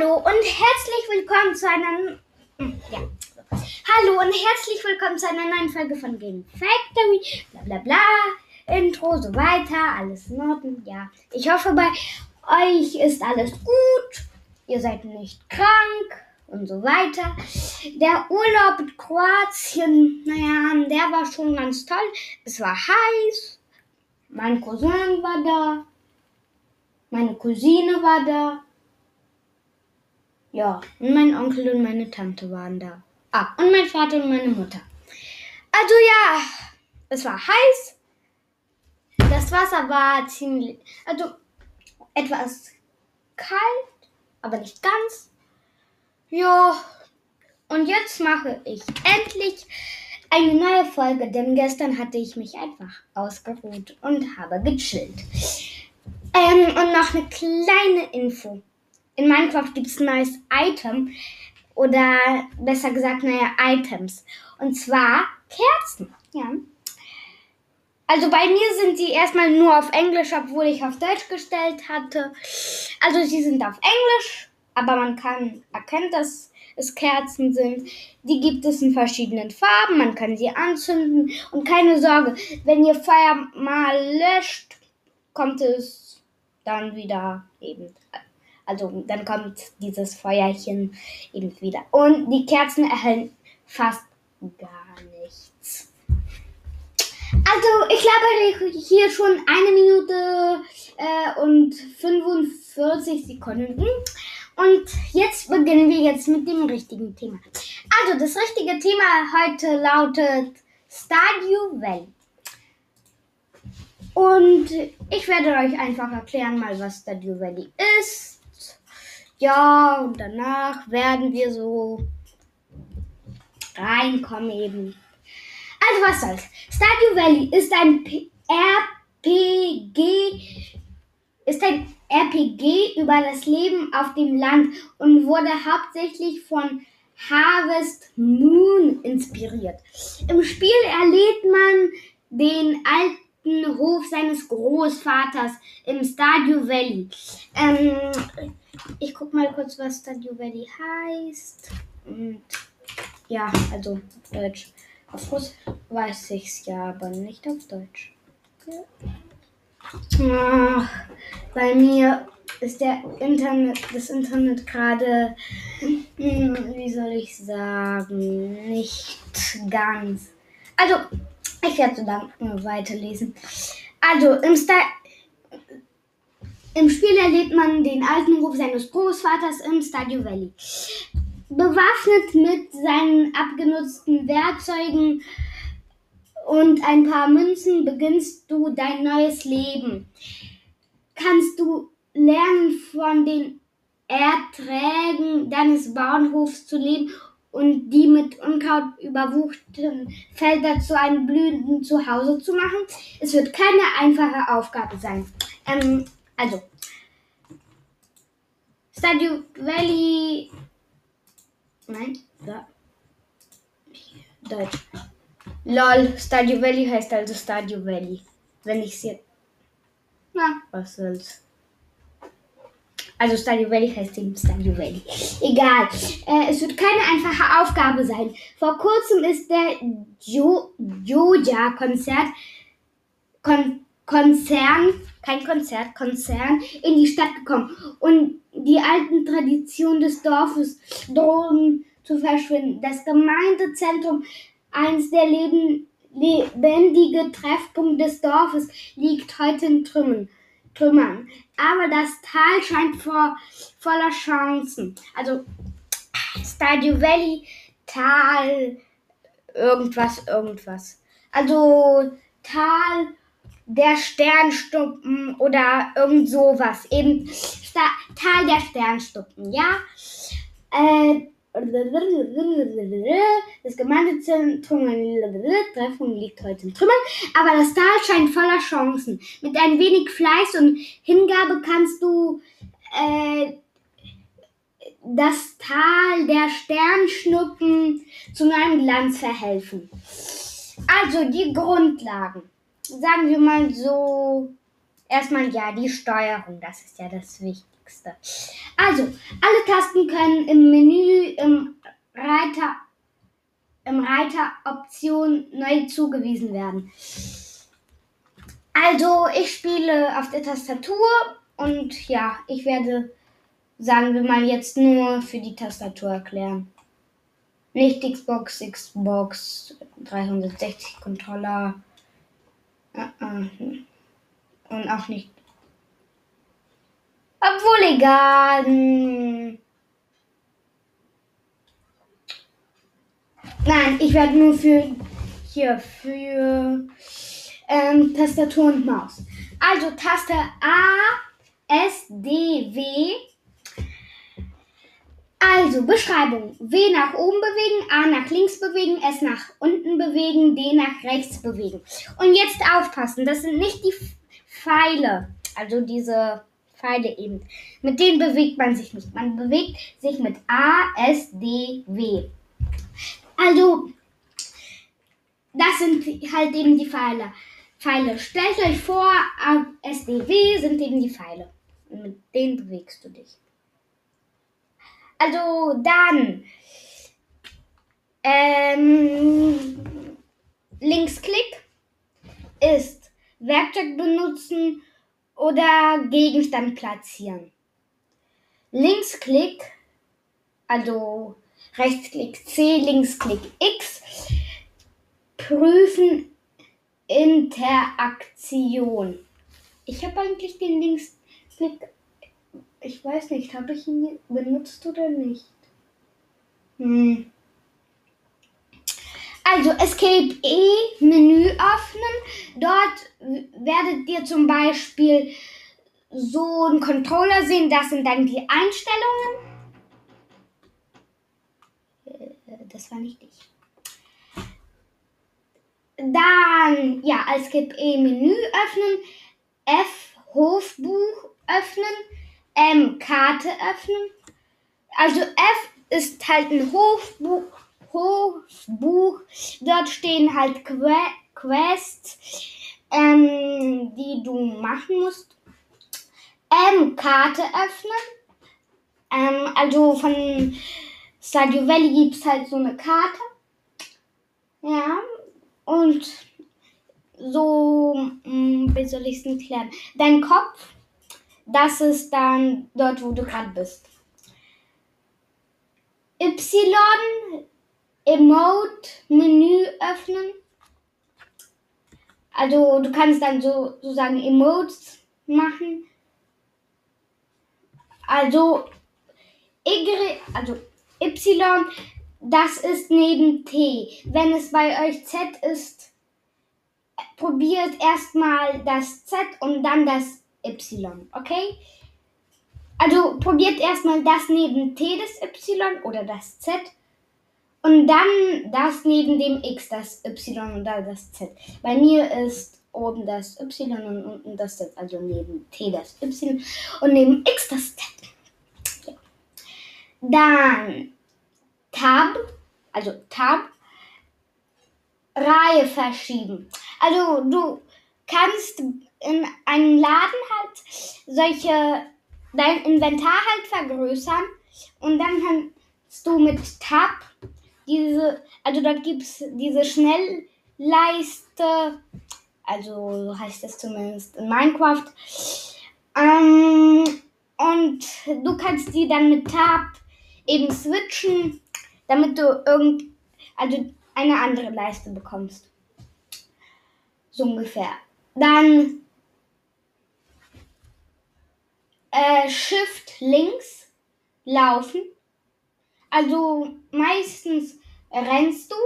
Hallo und herzlich willkommen zu einer ja. Hallo und herzlich willkommen zu einer neuen Folge von Game Factory. Bla bla bla. Intro, so weiter, alles in Ordnung. Ja. Ich hoffe, bei euch ist alles gut. Ihr seid nicht krank und so weiter. Der Urlaub in Kroatien, naja, der war schon ganz toll. Es war heiß. Mein Cousin war da. Meine Cousine war da. Ja, und mein Onkel und meine Tante waren da. Ah, und mein Vater und meine Mutter. Also ja, es war heiß. Das Wasser war ziemlich, also etwas kalt, aber nicht ganz. Ja, und jetzt mache ich endlich eine neue Folge, denn gestern hatte ich mich einfach ausgeruht und habe gechillt. Ähm, und noch eine kleine Info in Minecraft gibt es ein neues Item oder besser gesagt neue Items. Und zwar Kerzen. Ja. Also bei mir sind sie erstmal nur auf Englisch, obwohl ich auf Deutsch gestellt hatte. Also sie sind auf Englisch, aber man kann erkennt, dass es Kerzen sind. Die gibt es in verschiedenen Farben, man kann sie anzünden und keine Sorge, wenn ihr Feuer mal löscht, kommt es dann wieder eben also dann kommt dieses Feuerchen eben wieder. Und die Kerzen erhellen fast gar nichts. Also ich labere hier schon eine Minute äh, und 45 Sekunden. Und jetzt beginnen wir jetzt mit dem richtigen Thema. Also das richtige Thema heute lautet Stadio Valley. Und ich werde euch einfach erklären mal, was Stadio Valley ist ja, und danach werden wir so reinkommen eben. Also was soll's. Stardew Valley ist ein P RPG ist ein RPG über das Leben auf dem Land und wurde hauptsächlich von Harvest Moon inspiriert. Im Spiel erlebt man den alten Hof seines Großvaters im Stardew Valley. Ähm, ich guck mal kurz, was Stadio Valley heißt. Und ja, also auf Deutsch. Auf Russisch weiß ich's ja, aber nicht auf Deutsch. Okay. Ach, bei mir ist der Internet, das Internet gerade, hm, wie soll ich sagen, nicht ganz. Also, ich werde so lang weiterlesen. Also, im Style im Spiel erlebt man den alten Ruf seines Großvaters im Stadio Valley. Bewaffnet mit seinen abgenutzten Werkzeugen und ein paar Münzen beginnst du dein neues Leben. Kannst du lernen, von den Erträgen deines Bauernhofs zu leben und die mit Unkraut überwuchten Felder zu einem blühenden Zuhause zu machen. Es wird keine einfache Aufgabe sein. Ähm, also, Stadio Valley. Nein, da. Deutsch. Lol, Stadio Valley heißt also Stadio Valley. Wenn ich es jetzt. Na, was soll's. Also Stadio Valley heißt eben Stadio Valley. Egal. Äh, es wird keine einfache Aufgabe sein. Vor kurzem ist der jo Joja-Konzert Kon Konzern kein Konzert, Konzern in die Stadt gekommen und die alten Traditionen des Dorfes drohen zu verschwinden. Das Gemeindezentrum, eins der Leben, lebendige Treffpunkt des Dorfes, liegt heute in Trümmern. Trümmern. Aber das Tal scheint vor, voller Chancen. Also Stadio Valley, Tal, irgendwas, irgendwas. Also Tal der Sternstuppen oder irgend sowas. Eben Sta Tal der Sternstuppen, ja. Äh, das Gemeindezentrum Treffung liegt heute in Trümmern, aber das Tal scheint voller Chancen. Mit ein wenig Fleiß und Hingabe kannst du äh, das Tal der Sternschnuppen zu neuem Glanz verhelfen. Also die Grundlagen sagen wir mal so, erstmal ja die Steuerung, das ist ja das Wichtigste. Also, alle Tasten können im Menü im Reiter im Reiter Option neu zugewiesen werden. Also, ich spiele auf der Tastatur und ja, ich werde, sagen wir mal, jetzt nur für die Tastatur erklären. Nicht Xbox, Xbox 360 Controller. Uh-uh. Und auch nicht. Obwohl egal. Nein, ich werde nur für hier für ähm, Tastatur und Maus. Also Taste A, S, D, W. Also Beschreibung. W nach oben bewegen, A nach links bewegen, S nach unten bewegen, D nach rechts bewegen. Und jetzt aufpassen, das sind nicht die Pfeile, also diese Pfeile eben. Mit denen bewegt man sich nicht. Man bewegt sich mit A, S, D, W. Also, das sind halt eben die Pfeile. Pfeile. Stellt euch vor, SDW sind eben die Pfeile. Und mit denen bewegst du dich. Also dann ähm, Linksklick ist Werkzeug benutzen oder Gegenstand platzieren. Linksklick, also Rechtsklick C, Linksklick X, prüfen Interaktion. Ich habe eigentlich den Linksklick, ich weiß nicht, habe ich ihn benutzt oder nicht? Hm. Also Escape E, Menü öffnen. Dort werdet ihr zum Beispiel so einen Controller sehen. Das sind dann die Einstellungen. Äh, das war nicht ich. Dann, ja, Escape E, Menü öffnen. F, Hofbuch öffnen. M, Karte öffnen. Also F ist halt ein Hofbuch Hofbuch. Dort stehen halt que Quests, ähm, die du machen musst. Ähm, Karte öffnen. Ähm, also von Stadio Valley gibt es halt so eine Karte. Ja, und so, mh, hm, wie soll ich es erklären? Dein Kopf, das ist dann dort, wo du gerade bist. Y Emote-Menü öffnen. Also du kannst dann so sozusagen Emotes machen. Also Y, also Y, das ist neben T. Wenn es bei euch Z ist, probiert erstmal das Z und dann das Y, okay? Also probiert erstmal das neben T des Y oder das Z und dann das neben dem X, das Y und dann das Z. Bei mir ist oben das Y und unten das Z, also neben T das Y und neben X das Z. Dann Tab, also Tab, Reihe verschieben. Also du kannst in einem Laden halt solche, dein Inventar halt vergrößern und dann kannst du mit Tab diese, also dort gibt es diese Schnellleiste, also so heißt es zumindest in Minecraft. Ähm, und du kannst die dann mit Tab eben switchen, damit du irgend, also eine andere Leiste bekommst. So ungefähr. Dann äh, Shift links laufen. Also meistens rennst du,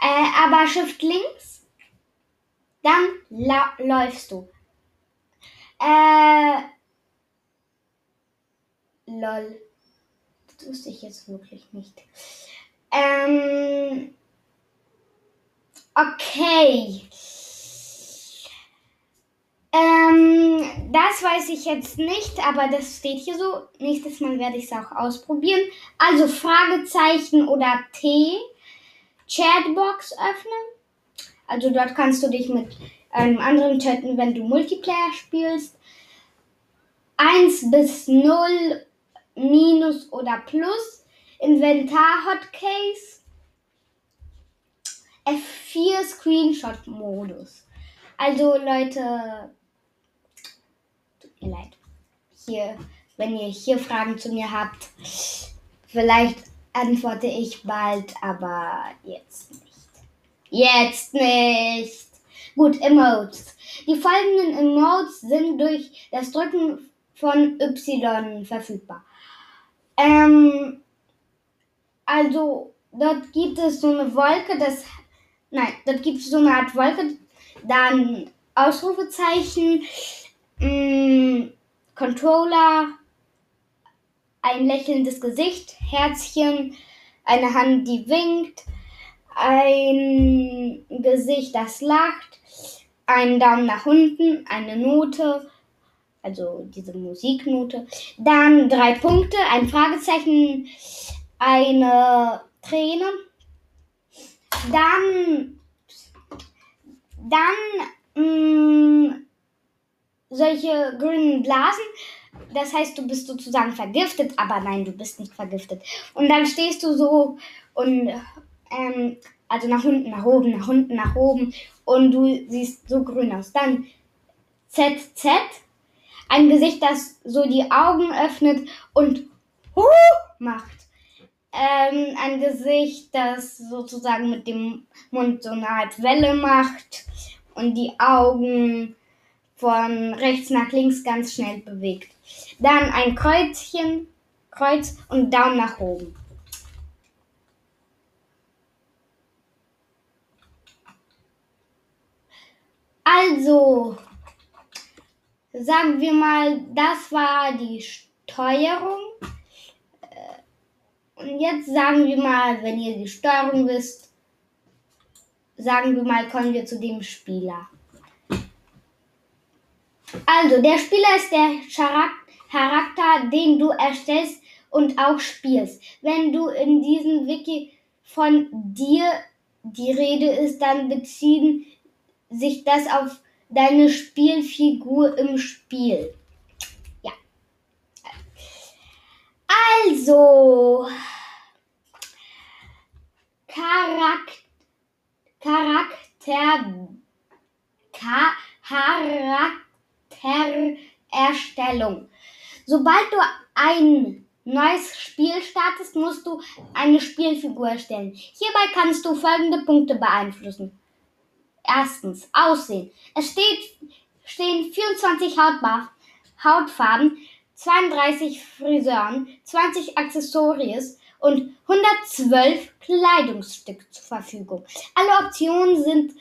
äh, aber Shift links, dann läufst du. Äh, lol. Das wusste ich jetzt wirklich nicht. Ähm, okay. Ähm, das weiß ich jetzt nicht, aber das steht hier so. Nächstes Mal werde ich es auch ausprobieren. Also Fragezeichen oder T. Chatbox öffnen. Also dort kannst du dich mit einem anderen töten, wenn du Multiplayer spielst. 1 bis 0 Minus oder Plus. Inventar Hotcase. F4 Screenshot Modus. Also Leute, mir leid. Hier, wenn ihr hier Fragen zu mir habt, vielleicht antworte ich bald, aber jetzt nicht. Jetzt nicht. Gut, Emotes. Die folgenden Emotes sind durch das Drücken von Y verfügbar. Ähm, also, dort gibt es so eine Wolke, das, nein, dort gibt es so eine Art Wolke, dann Ausrufezeichen, mh, mm, Controller, ein lächelndes Gesicht, Herzchen, eine Hand, die winkt, ein Gesicht, das lacht, ein Daumen nach unten, eine Note, also diese Musiknote, dann drei Punkte, ein Fragezeichen, eine Träne, dann, dann mh, mm, solche grünen Blasen, das heißt, du bist sozusagen vergiftet, aber nein, du bist nicht vergiftet. Und dann stehst du so und ähm, also nach unten, nach oben, nach unten, nach oben und du siehst so grün aus. Dann ZZ, ein Gesicht, das so die Augen öffnet und huh macht. Ähm, ein Gesicht, das sozusagen mit dem Mund so eine Art Welle macht und die Augen von rechts nach links ganz schnell bewegt. Dann ein Kreuzchen, Kreuz und Daumen nach oben. Also, sagen wir mal, das war die Steuerung. Äh, und jetzt sagen wir mal, wenn ihr die Steuerung wisst, sagen wir mal, kommen wir zu dem Spieler. Also, der Spieler ist der Charakter, den du erstellst und auch spielst. Wenn du in diesem Wiki von dir die Rede ist, dann beziehen sich das auf deine Spielfigur im Spiel. Ja. Also, Charakter, Charakter, Charaktererstellung. Sobald du ein neues Spiel startest, musst du eine Spielfigur erstellen. Hierbei kannst du folgende Punkte beeinflussen. Erstens, Aussehen. Es steht, stehen 24 Hautbar Hautfarben, 32 Friseuren, 20 Accessoires und 112 Kleidungsstücke zur Verfügung. Alle Optionen sind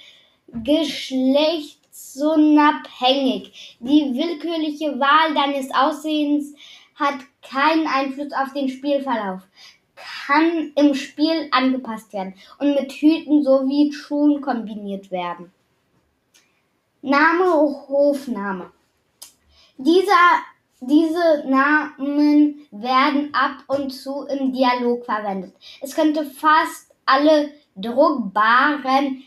geschlechtsunabhängig. Die willkürliche Wahl deines Aussehens hat keinen Einfluss auf den Spielverlauf kann im Spiel angepasst werden und mit Hüten sowie Schuhen kombiniert werden. Name, Hofname. Dieser, diese Namen werden ab und zu im Dialog verwendet. Es könnte fast alle druckbaren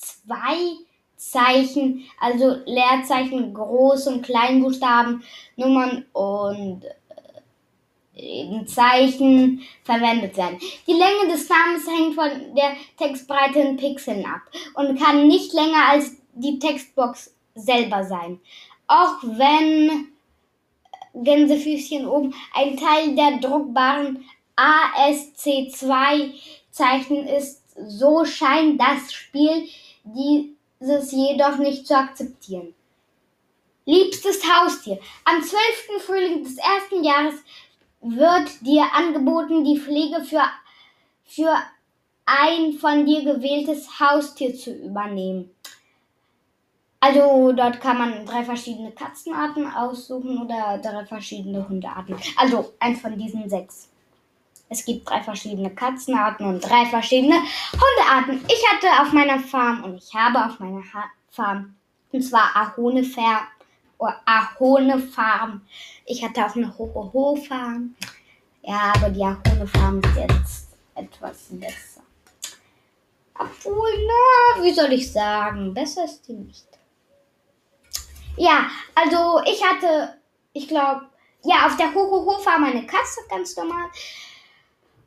ASK2 Zeichen, also Leerzeichen, Groß- und Kleinbuchstaben, Nummern und Zeichen verwendet werden. Die Länge des Namens hängt von der Textbreite in Pixeln ab und kann nicht länger als die Textbox selber sein. Auch wenn Gänsefüßchen oben ein Teil der druckbaren ASC2 Zeichen ist, so scheint das Spiel dieses jedoch nicht zu akzeptieren. Liebstes Haustier. Am 12. Frühling des ersten Jahres wird dir angeboten, die Pflege für, für ein von dir gewähltes Haustier zu übernehmen. Also dort kann man drei verschiedene Katzenarten aussuchen oder drei verschiedene Hundearten. Also eins von diesen sechs. Es gibt drei verschiedene Katzenarten und drei verschiedene Hundearten. Ich hatte auf meiner Farm und ich habe auf meiner ha Farm und zwar Ahone Fair Ahone Farm. Ich hatte auch eine Hoho Farm. Ja, aber die Ahone Farm ist jetzt etwas besser. Obwohl, na, wie soll ich sagen? Besser ist die nicht. Ja, also ich hatte, ich glaube, ja, auf der Hohoho war meine Katze ganz normal.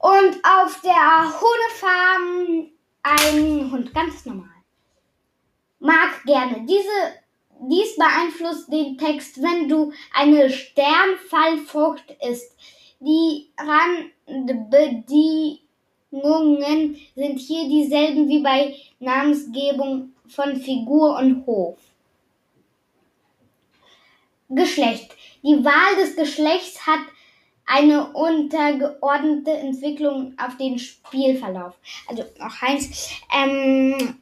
Und auf der Hundefarm ein Hund, ganz normal. Mag gerne. Diese, dies beeinflusst den Text, wenn du eine Sternfallfrucht isst. Die Randbedingungen sind hier dieselben wie bei Namensgebung von Figur und Hof. Geschlecht. Die Wahl des Geschlechts hat eine untergeordnete Entwicklung auf den Spielverlauf. Also auch Heinz, ähm,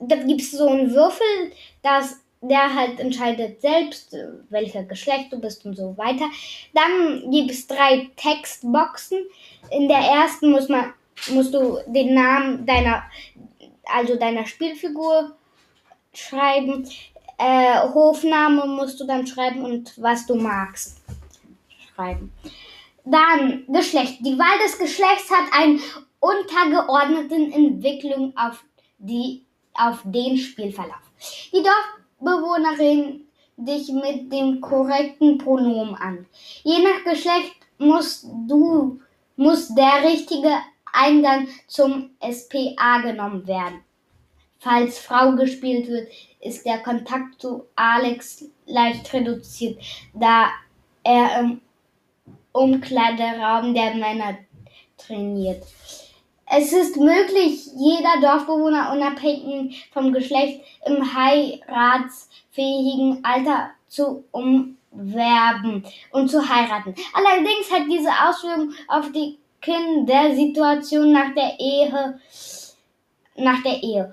da gibt es so einen Würfel, dass der halt entscheidet selbst, welcher Geschlecht du bist und so weiter. Dann gibt es drei Textboxen. In der ersten muss man, musst du den Namen deiner, also deiner Spielfigur schreiben. Äh, Hofname musst du dann schreiben und was du magst schreiben. Dann Geschlecht. Die Wahl des Geschlechts hat einen untergeordneten Entwicklung auf, die, auf den Spielverlauf. Die Dorfbewohnerin dich mit dem korrekten Pronomen an. Je nach Geschlecht musst du, muss der richtige Eingang zum SPA genommen werden. Falls Frau gespielt wird, ist der Kontakt zu Alex leicht reduziert, da er im Umkleideraum der Männer trainiert. Es ist möglich, jeder Dorfbewohner unabhängig vom Geschlecht im heiratsfähigen Alter zu umwerben und zu heiraten. Allerdings hat diese Auswirkung auf die Kindersituation nach der Ehe nach der Ehe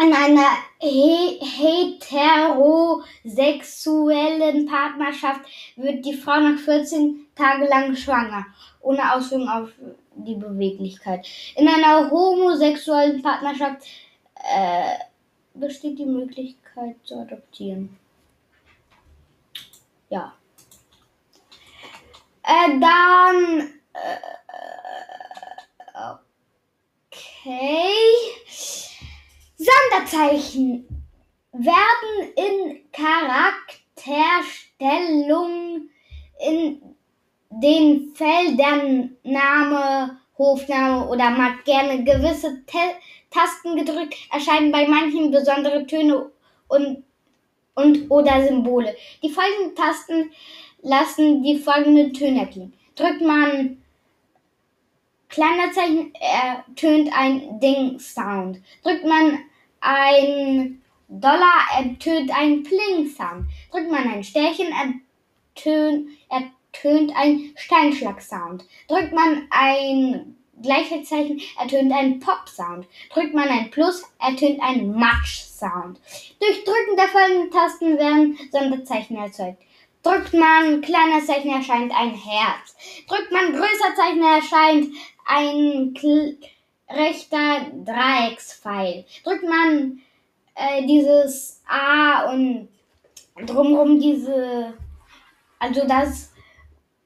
in einer he heterosexuellen Partnerschaft wird die Frau nach 14 Tagen lang schwanger, ohne Auswirkungen auf die Beweglichkeit. In einer homosexuellen Partnerschaft äh, besteht die Möglichkeit zu adoptieren. Ja. Äh, dann. Äh, okay. Sonderzeichen werden in Charakterstellung in den Feldern Name, Hofname oder mag gerne gewisse Te Tasten gedrückt, erscheinen bei manchen besondere Töne und, und oder Symbole. Die folgenden Tasten lassen die folgenden Töne erklingen. Drückt man kleiner Zeichen, ertönt ein Ding-Sound. Drückt man ein Dollar, ertönt ein Pling-Sound. Drückt man ein Sternchen, ertönt, ertönt ein Steinschlag-Sound. Drückt man ein Gleichheitszeichen, ertönt ein Pop-Sound. Drückt man ein Plus, ertönt ein Matsch-Sound. Durch Drücken der folgenden Tasten werden Sonderzeichen erzeugt. Drückt man kleiner Zeichen, erscheint ein Herz. Drückt man größer Zeichen, erscheint ein rechter Dreieckspfeil. Drückt man äh, dieses A und drumherum diese, also das,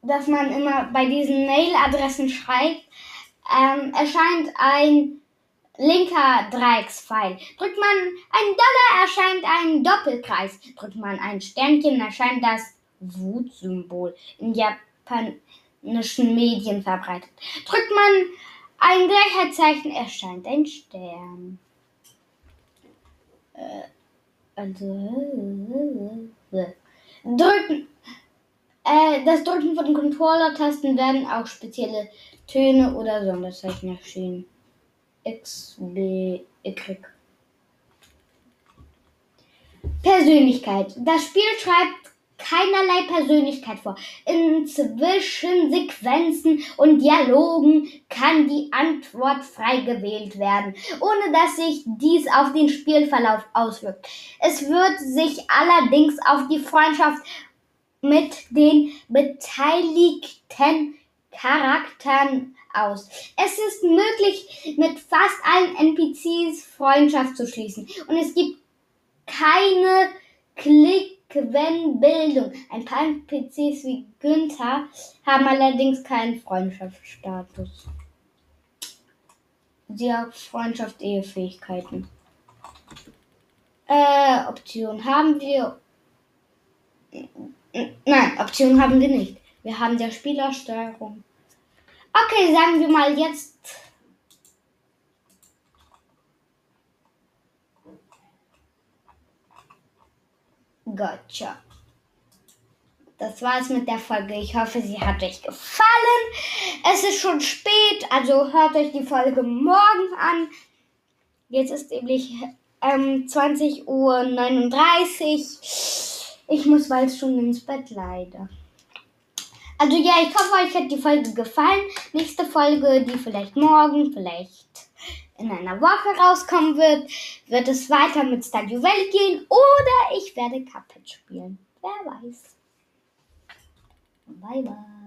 dass man immer bei diesen Mail-Adressen schreibt, ähm, erscheint ein linker Dreieckspfeil. Drückt man einen Dollar, erscheint ein Doppelkreis. Drückt man ein Sternchen, erscheint das Wutsymbol in japanischen Medien verbreitet. Drückt man ein Gleichheitszeichen erscheint ein Stern. Äh, also. Drücken. Äh, das Drücken von Controller-Tasten werden auch spezielle Töne oder Sonderzeichen erschienen. X, B, Y. Persönlichkeit. Das Spiel schreibt keinerlei Persönlichkeit vor. In Zwischensequenzen und Dialogen kann die Antwort frei gewählt werden, ohne dass sich dies auf den Spielverlauf auswirkt. Es wird sich allerdings auf die Freundschaft mit den beteiligten Charakteren aus. Es ist möglich, mit fast allen NPCs Freundschaft zu schließen und es gibt keine Klick Quellenbildung. Ein paar NPCs wie Günther haben allerdings keinen Freundschaftsstatus. sie hat Freundschaft, Ehefähigkeiten. Äh, Option haben wir. Nein, Option haben wir nicht. Wir haben der Spielersteuerung. Okay, sagen wir mal jetzt. Gotcha. Das war's mit der Folge. Ich hoffe, sie hat euch gefallen. Es ist schon spät, also hört euch die Folge morgen an. Jetzt ist nämlich ähm, 20.39 Uhr. Ich muss bald schon ins Bett leider. Also ja, ich hoffe, euch hat die Folge gefallen. Nächste Folge, die vielleicht morgen, vielleicht in einer Woche rauskommen wird, wird es weiter mit Stadio Valley gehen oder ich werde Cuphead spielen. Wer weiß. Bye bye.